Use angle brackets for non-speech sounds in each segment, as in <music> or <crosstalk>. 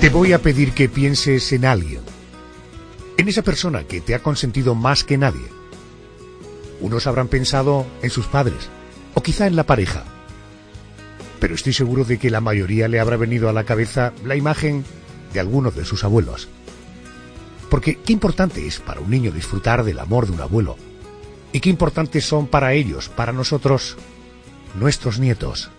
Te voy a pedir que pienses en alguien. En esa persona que te ha consentido más que nadie. Unos habrán pensado en sus padres, o quizá en la pareja. Pero estoy seguro de que la mayoría le habrá venido a la cabeza la imagen de algunos de sus abuelos. Porque qué importante es para un niño disfrutar del amor de un abuelo. Y qué importantes son para ellos, para nosotros, nuestros nietos.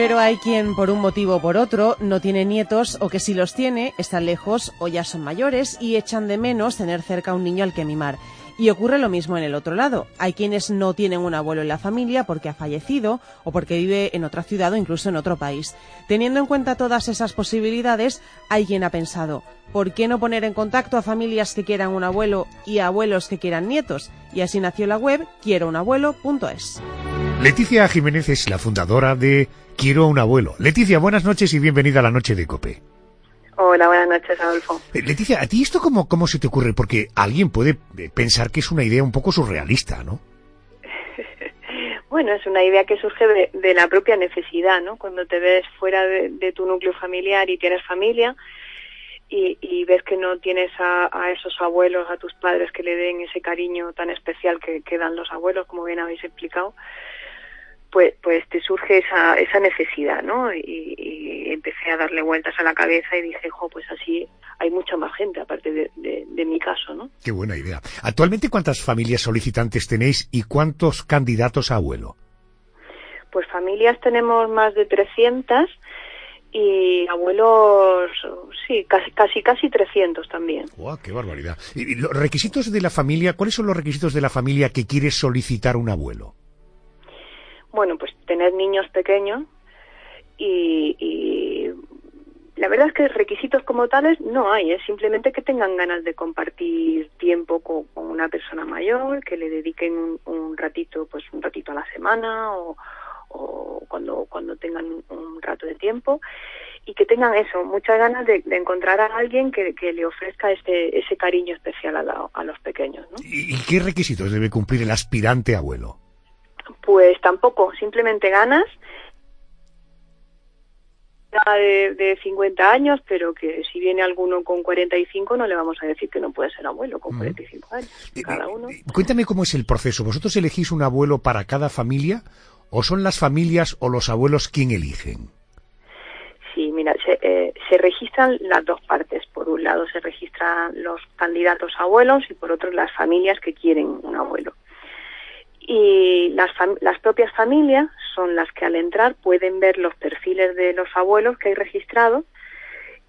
Pero hay quien, por un motivo o por otro, no tiene nietos o que si los tiene, están lejos o ya son mayores y echan de menos tener cerca a un niño al que mimar. Y ocurre lo mismo en el otro lado. Hay quienes no tienen un abuelo en la familia porque ha fallecido o porque vive en otra ciudad o incluso en otro país. Teniendo en cuenta todas esas posibilidades, hay quien ha pensado, ¿por qué no poner en contacto a familias que quieran un abuelo y a abuelos que quieran nietos? Y así nació la web quierounabuelo.es. Leticia Jiménez es la fundadora de Quiero un abuelo. Leticia, buenas noches y bienvenida a la noche de COPE. Hola, buenas noches, Adolfo. Eh, Leticia, ¿a ti esto cómo, cómo se te ocurre? Porque alguien puede eh, pensar que es una idea un poco surrealista, ¿no? <laughs> bueno, es una idea que surge de, la propia necesidad, ¿no? Cuando te ves fuera de, tu núcleo familiar y tienes familia y, ves que no tienes a, esos abuelos, a tus padres que le den ese cariño tan especial que, que dan los abuelos, como bien habéis explicado, pues, pues te surge esa, esa necesidad, ¿no? Y, empecé a darle vueltas a la cabeza y dije, jo, pues así hay mucha más gente aparte de, de, mi caso, ¿no? Qué buena idea. Actualmente, ¿cuántas familias solicitantes tenéis y cuántos candidatos a abuelo? Pues familias tenemos más de 300 y abuelos, sí, casi, casi, casi 300 también. ¡Guau, qué barbaridad! ¿Y los requisitos de la familia, cuáles son los requisitos de la familia que quiere solicitar un abuelo? Bueno, pues tener niños pequeños y, la verdad es que requisitos como tales no hay, es simplemente que tengan ganas de compartir tiempo con, una persona mayor, que le dediquen un, ratito, pues un ratito a la semana o, cuando, cuando tengan un rato de tiempo y que tengan eso, muchas ganas de, encontrar a alguien que, le ofrezca ese, ese cariño especial a, a los pequeños. ¿no? ¿Y qué requisitos debe cumplir el aspirante abuelo? Pues tampoco, simplemente ganas de, de 50 años, pero que si viene alguno con 45 no le vamos a decir que no puede ser abuelo con 45 años, cada uno. Cuéntame cómo es el proceso. ¿Vosotros elegís un abuelo para cada familia o son las familias o los abuelos quien eligen? Sí, mira, se, eh, se registran las dos partes. Por un lado se registran los candidatos abuelos y por otro las familias que quieren un abuelo y las, las propias familias son las que al entrar pueden ver los perfiles de los abuelos que hay registrados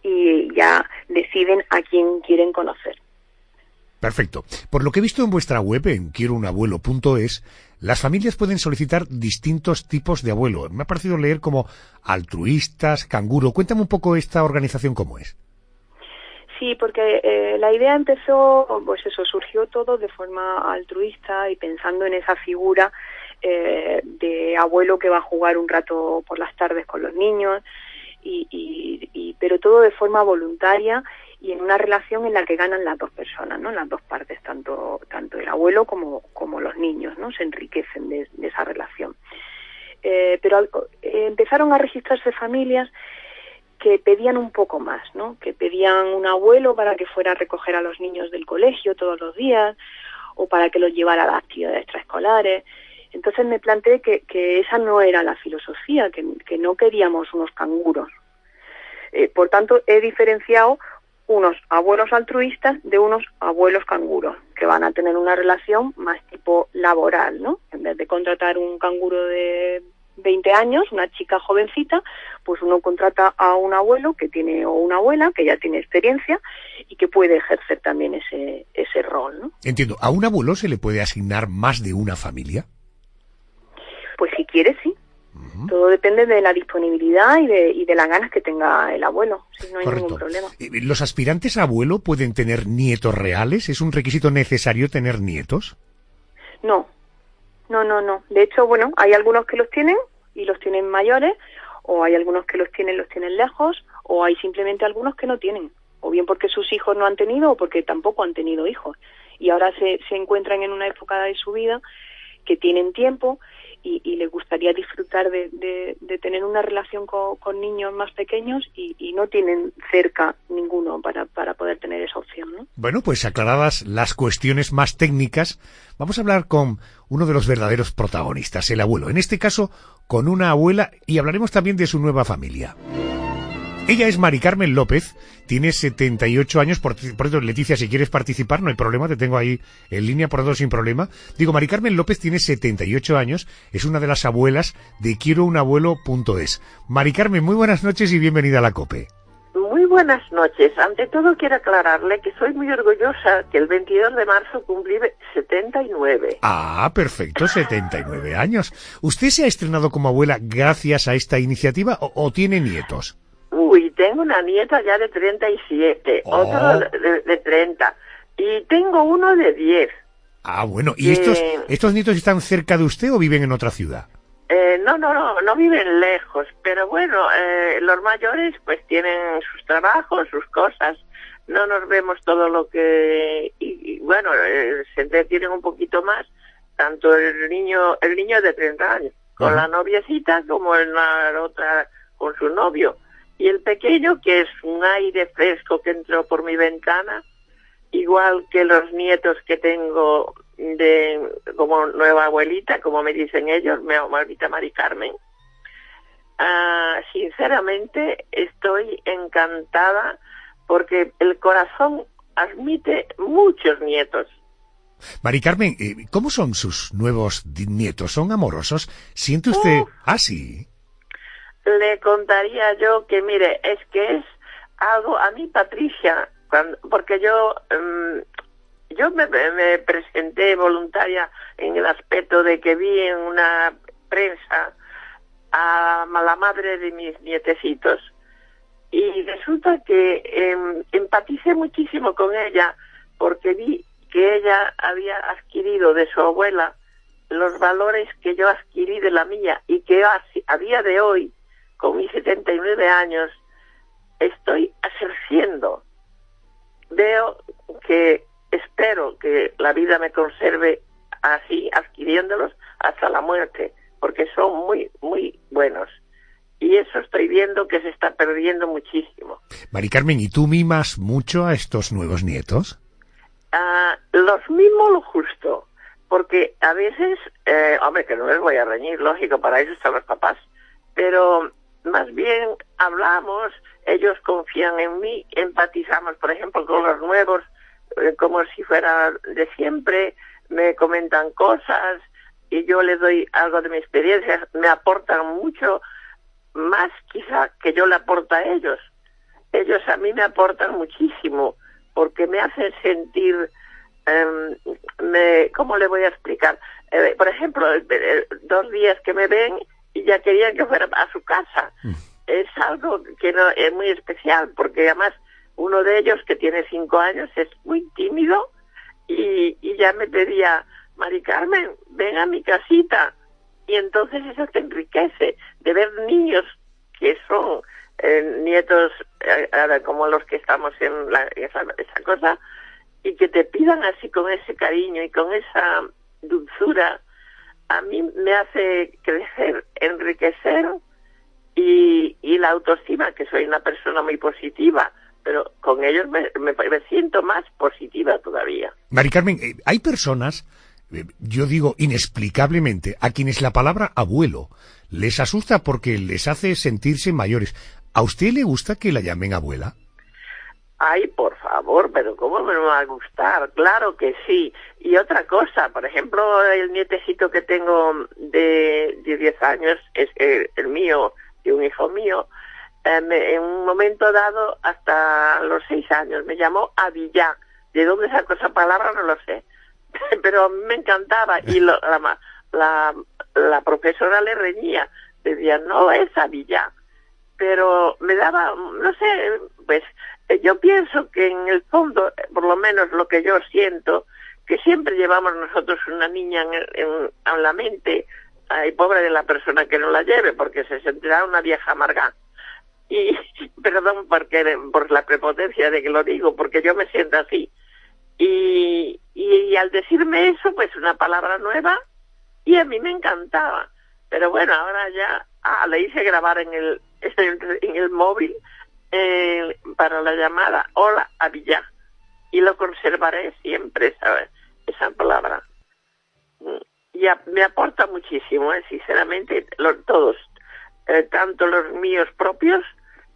y ya deciden a quién quieren conocer. Perfecto. Por lo que he visto en vuestra web, en quierounabuelo.es, las familias pueden solicitar distintos tipos de abuelo. Me ha parecido leer como altruistas, canguro. Cuéntame un poco esta organización cómo es. Sí, porque eh, la idea empezó, pues eso, surgió todo de forma altruista y pensando en esa figura eh, de abuelo que va a jugar un rato por las tardes con los niños, y, y, pero todo de forma voluntaria y en una relación en la que ganan las dos personas, ¿no? Las dos partes, tanto tanto el abuelo como, como los niños, ¿no? Se enriquecen de, esa relación. Eh, pero empezaron a registrarse familias que pedían un poco más, ¿no? Que pedían un abuelo para que fuera a recoger a los niños del colegio todos los días o para que los llevara a las actividades extraescolares. Entonces me planteé que, que esa no era la filosofía, que, que no queríamos unos canguros. Eh, por tanto, he diferenciado unos abuelos altruistas de unos abuelos canguros, que van a tener una relación más tipo laboral, ¿no? En vez de contratar un canguro de 20 años, una chica jovencita, pues uno contrata a un abuelo que tiene o una abuela que ya tiene experiencia y que puede ejercer también ese, ese rol. ¿no? Entiendo, ¿a un abuelo se le puede asignar más de una familia? Pues si quiere, sí. Todo depende de la disponibilidad y de, y de las ganas que tenga el abuelo, si no hay ningún problema. ¿Los aspirantes a abuelo pueden tener nietos reales? ¿Es un requisito necesario tener nietos? No, no, no, no. De hecho, bueno, hay algunos que los tienen y los tienen mayores, o hay algunos que los tienen, los tienen lejos, o hay simplemente algunos que no tienen, o bien porque sus hijos no han tenido o porque tampoco han tenido hijos. Y ahora se, se encuentran en una época de su vida que tienen tiempo y, les gustaría disfrutar de, de, tener una relación con, niños más pequeños y, y, no tienen cerca ninguno para, para poder tener esa opción. ¿no? Bueno, pues aclaradas las cuestiones más técnicas, vamos a hablar con uno de los verdaderos protagonistas, el abuelo. En este caso, con una abuela y hablaremos también de su nueva familia. Ella es Mari Carmen López, tiene 78 años, por, por eso Leticia, si quieres participar, no hay problema, te tengo ahí en línea por dos sin problema. Digo, Mari Carmen López tiene 78 años, es una de las abuelas de quiero un abuelo.es. Mari Carmen, muy buenas noches y bienvenida a la COPE. Muy buenas noches. Ante todo quiero aclararle que soy muy orgullosa que el 22 de marzo cumplí 79. Ah, perfecto, 79 años. ¿Usted se ha estrenado como abuela gracias a esta iniciativa o tiene nietos? Tengo una nieta ya de 37, oh. otro de, de 30 y tengo uno de 10. Ah, bueno, ¿y estos, estos nietos están cerca de usted o viven en otra ciudad? Eh, no, no, no, no viven lejos, pero bueno, eh, los mayores pues tienen sus trabajos, sus cosas, no nos vemos todo lo que, y, bueno, eh, se entretienen un poquito más, tanto el niño, el niño de 30 años, con la noviecita como en la otra con su novio. Y el pequeño, que es un aire fresco que entró por mi ventana, igual que los nietos que tengo de como nueva abuelita, como me dicen ellos, mi abuelita Mari Carmen. Ah, sinceramente estoy encantada porque el corazón admite muchos nietos. Mari Carmen, eh, ¿cómo son sus nuevos nietos? ¿Son amorosos? ¿Siente usted... así? Ah, le contaría yo que, mire, es que es algo, a mí Patricia, cuando, porque yo, em, yo me, presenté voluntaria en el aspecto de que vi en una prensa a la madre de mis nietecitos y resulta que em, empaticé muchísimo con ella porque vi que ella había adquirido de su abuela los valores que yo adquirí de la mía y que a día de hoy con mis 79 años, estoy ejerciendo. Veo que espero que la vida me conserve así, adquiriéndolos hasta la muerte, porque son muy, muy buenos. Y eso estoy viendo que se está perdiendo muchísimo. Mari Carmen, ¿y tú mimas mucho a estos nuevos nietos? Ah, los mimo lo justo, porque a veces, eh, hombre, que no les voy a reñir, lógico, para eso están los papás, pero más bien hablamos, ellos confían en mí, empatizamos, por ejemplo, con los nuevos, eh, como si fuera de siempre, me comentan cosas y yo les doy algo de mi experiencia, me aportan mucho, más quizá que yo le aporto a ellos. Ellos a mí me aportan muchísimo, porque me hacen sentir, eh, me, ¿cómo le voy a explicar? Eh, por ejemplo, dos días que me ven y ya querían que fuera a su casa. Mm. Es algo que no es muy especial, porque además uno de ellos, que tiene cinco años, es muy tímido y, y ya me pedía, Mari Carmen, ven a mi casita. Y entonces eso te enriquece, de ver niños que son eh, nietos eh, como los que estamos en la, esa, esa cosa, y que te pidan así con ese cariño y con esa dulzura a mí me hace crecer, enriquecer y, la autoestima, que soy una persona muy positiva, pero con ellos me, siento más positiva todavía. Mari Carmen, eh, hay personas, eh, yo digo inexplicablemente, a quienes la palabra abuelo les asusta porque les hace sentirse mayores. ¿A usted le gusta que la llamen abuela? Ay, por favor, pero ¿cómo me va a gustar? Claro que sí. Y otra cosa, por ejemplo, el nietecito que tengo de, de 10 años, es el, mío, y un hijo mío, em, en un momento dado, hasta los 6 años, me llamó Avillá. ¿De dónde sacó esa palabra? No lo sé. <laughs> pero a mí me encantaba y la, la, la profesora le reñía decían, no es Avilla, pero me daba, no sé, pues yo pienso que en el fondo, por lo menos lo que yo siento, que siempre llevamos nosotros una niña en, en, la mente, ay, pobre de la persona que no la lleve, porque se sentirá una vieja amarga. Y <laughs> perdón porque, por la prepotencia de que lo digo, porque yo me siento así. Y, y, al decirme eso, pues una palabra nueva, y a mí me encantaba. Pero bueno, ahora ya ah, le hice grabar en el, <laughs> en el, móvil eh, para la llamada Hola a Villa. Y lo conservaré siempre, ¿sabes? Esa palabra. Y me aporta muchísimo, ¿eh? sinceramente, todos. Eh, tanto los míos propios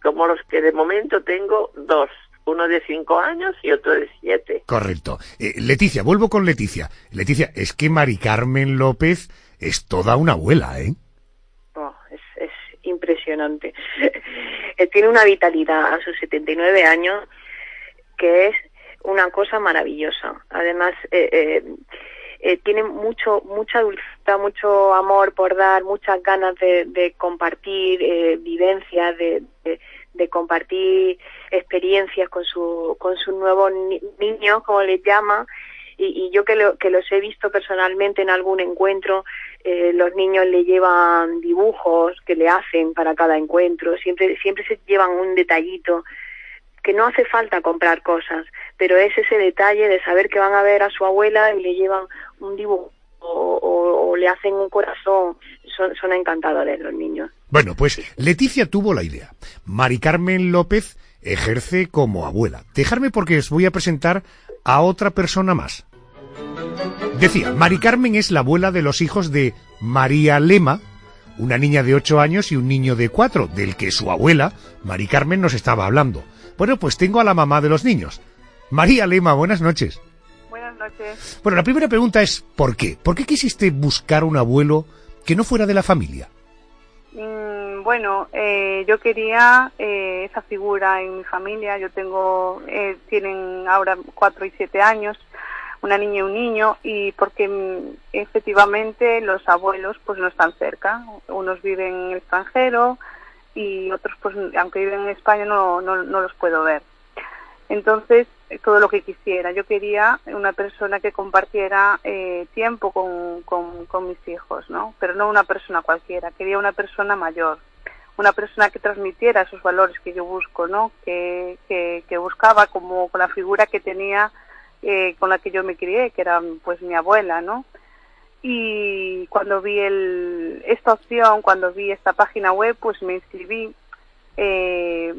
como los que de momento tengo dos uno de cinco años y otro de siete. Correcto. Eh, Leticia, vuelvo con Leticia. Leticia, es que Mari Carmen López es toda una abuela, ¿eh? Es, es impresionante. <laughs> Eh, tiene una vitalidad a sus 79 años que es una cosa maravillosa. Además, eh, eh, tiene mucho, mucha dulzura, mucho amor por dar, muchas ganas de, de compartir vivencias, de, de compartir experiencias con su con sus nuevos niños, como les llama, y, yo que, lo, que los he visto personalmente en algún encuentro, eh, los niños le llevan dibujos que le hacen para cada encuentro, siempre siempre se llevan un detallito que no hace falta comprar cosas, pero es ese detalle de saber que van a ver a su abuela y le llevan un dibujo o, le hacen un corazón. Son, son encantadores los niños. Bueno, pues Leticia tuvo la idea. Mari Carmen López ejerce como abuela. Dejarme porque os voy a presentar a otra persona más. Decía, Mari Carmen es la abuela de los hijos de María Lema, una niña de ocho años y un niño de cuatro, del que su abuela, Mari Carmen, nos estaba hablando. Bueno, pues tengo a la mamá de los niños. María Lema, buenas noches. Buenas noches. Bueno, la primera pregunta es ¿por qué? ¿Por qué quisiste buscar un abuelo que no fuera de la familia? Bueno, eh, yo quería eh, esa figura en mi familia. Yo tengo, eh, tienen ahora cuatro y siete años, una niña y un niño, y porque mm, efectivamente los abuelos pues no están cerca. Unos viven en el extranjero y otros pues aunque viven en España no, no, no los puedo ver. Entonces, todo lo que quisiera. Yo quería una persona que compartiera eh, tiempo con, con, mis hijos, ¿no? Pero no una persona cualquiera. Quería una persona mayor, una persona que transmitiera esos valores que yo busco, ¿no? Que, que, buscaba como con la figura que tenía, eh, con la que yo me crié, que era pues mi abuela, ¿no? Y cuando vi el, esta opción, cuando vi esta página web, pues me inscribí. Eh,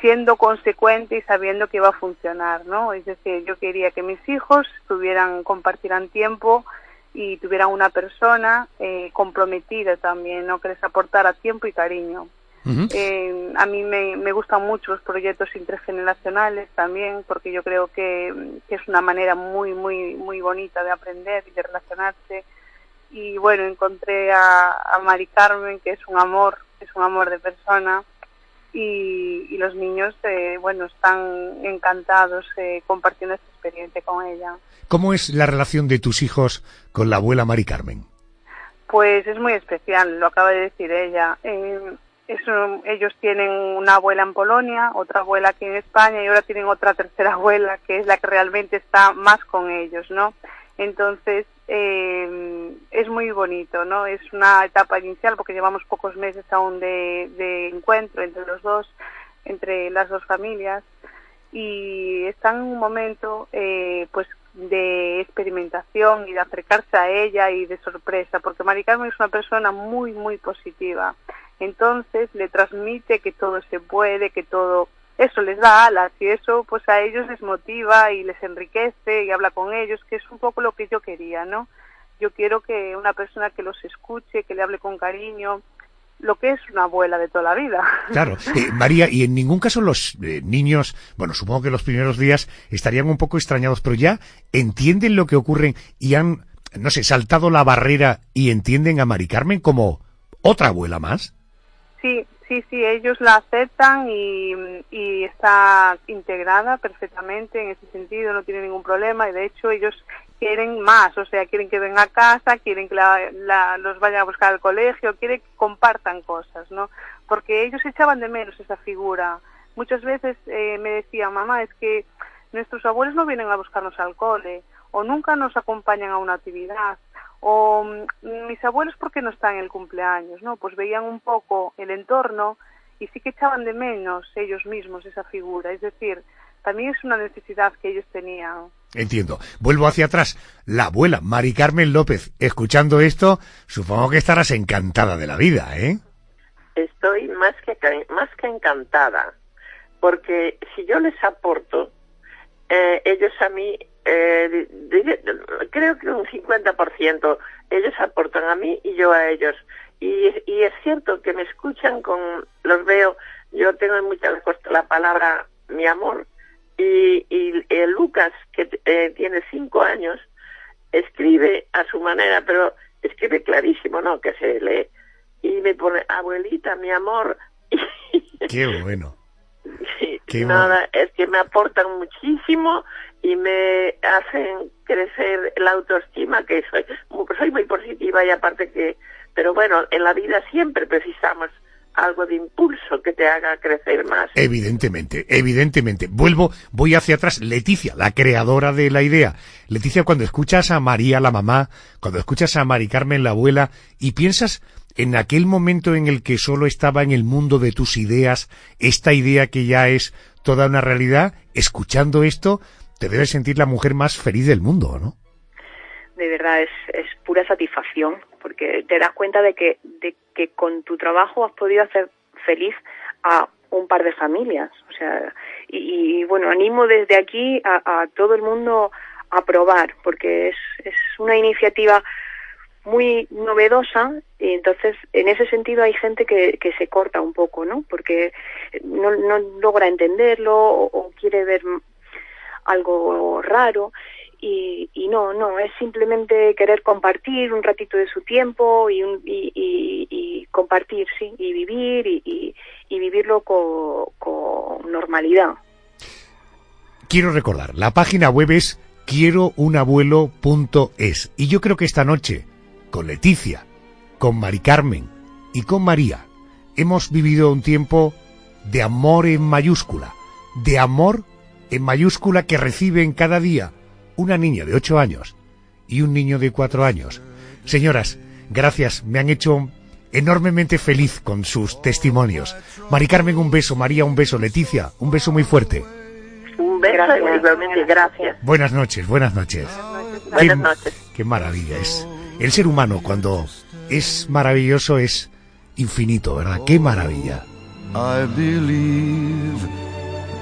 siendo consecuente y sabiendo que iba a funcionar, ¿no? Es decir, yo quería que mis hijos tuvieran, compartieran tiempo y tuvieran una persona eh, comprometida también, ¿no? Que les aportara tiempo y cariño. eh, a mí me, me, gustan mucho los proyectos intergeneracionales también, porque yo creo que, que, es una manera muy, muy, muy bonita de aprender y de relacionarse. Y bueno, encontré a, a Mari Carmen, que es un amor, es un amor de persona y, los niños, eh, bueno, están encantados eh, compartiendo esta experiencia con ella. ¿Cómo es la relación de tus hijos con la abuela Mari Carmen? Pues es muy especial, lo acaba de decir ella. Eh, ellos tienen una abuela en Polonia, otra abuela aquí en España y ahora tienen otra tercera <laughs> abuela que es la que realmente está más con ellos, ¿no? Entonces, eh, es muy bonito, ¿no? Es una etapa inicial porque llevamos pocos meses aún de, encuentro entre los dos, entre las dos familias y están en un momento, eh, pues, de experimentación y de acercarse a ella y de sorpresa, porque Mari Carmen es una persona muy, muy positiva. Entonces le transmite que todo se puede, que todo eso les da alas y eso pues a ellos les motiva y les enriquece y habla con ellos, que es un poco lo que yo quería, ¿no? Yo quiero que una persona que los escuche, que le hable con cariño, lo que es una abuela de toda la vida. <laughs> Claro, eh, María, y en ningún caso los eh, niños, bueno, supongo que los primeros días estarían un poco extrañados, pero ya entienden lo que ocurre y han, no sé, saltado la barrera y entienden a Mari Carmen como otra abuela más. Sí, Sí, sí, ellos la aceptan y, está integrada perfectamente en ese sentido, no tiene ningún problema y de hecho ellos quieren más, o sea, quieren que venga a casa, quieren que la, los vayan a buscar al colegio, quieren que compartan cosas, ¿no? Porque ellos echaban de menos esa figura. Muchas veces eh, me decían, mamá, es que nuestros abuelos no vienen a buscarnos al cole, o nunca nos acompañan a una actividad, o mm, mis abuelos porque no están en el cumpleaños, ¿no? Pues veían un poco el entorno y sí que echaban de menos ellos mismos esa figura, es decir, también es una necesidad que ellos tenían. Entiendo. Vuelvo hacia atrás. La abuela, Mari Carmen López, escuchando esto, supongo que estarás encantada de la vida, ¿eh? Estoy más que, más que encantada, porque si yo les aporto, eh, ellos a mí, eh, creo que un 50%, ellos aportan a mí y yo a ellos. Y, y es cierto que me escuchan con, los veo, yo tengo mucha la palabra mi amor, y, y eh, Lucas, que eh, tiene cinco años, escribe a su manera, pero escribe clarísimo, ¿no? Que se lee. Y me pone, abuelita, mi amor. <laughs> Qué bueno. nada, es que me aportan muchísimo y me hacen crecer la autoestima, que soy, soy muy positiva y aparte que, pero bueno, en la vida siempre precisamos algo de impulso que te haga crecer más. Evidentemente, evidentemente. Vuelvo, voy hacia atrás. Leticia, la creadora de la idea. Leticia, cuando escuchas a María, la mamá, cuando escuchas a Mari Carmen, la abuela, y piensas en aquel momento en el que solo estaba en el mundo de tus ideas, esta idea que ya es toda una realidad, escuchando esto, te debes sentir la mujer más feliz del mundo, ¿no? De verdad, es, es pura satisfacción, porque te das cuenta de que, de que con tu trabajo has podido hacer feliz a un par de familias. O sea, y, bueno, animo desde aquí a, todo el mundo a probar, porque es, es una iniciativa muy novedosa y entonces en ese sentido hay gente que, que se corta un poco, ¿no? Porque no, no logra entenderlo o quiere ver algo raro y, y, no, no, es simplemente querer compartir un ratito de su tiempo y, y, y compartir, sí, y vivir y, vivirlo con, con, normalidad. Quiero recordar, la página web es quierounabuelo.es y yo creo que esta noche, con Leticia, con Mari Carmen y con María, hemos vivido un tiempo de amor en mayúscula, de amor en mayúscula que reciben cada día una niña de ocho años y un niño de cuatro años. Señoras, gracias, me han hecho enormemente feliz con sus testimonios. Mari Carmen, un beso, María, un beso, Leticia, un beso muy fuerte. Un beso igualmente, gracias. Buenas noches, buenas noches. Buenas noches. Qué, maravilla es. El ser humano cuando es maravilloso es infinito, ¿verdad? Qué maravilla. I believe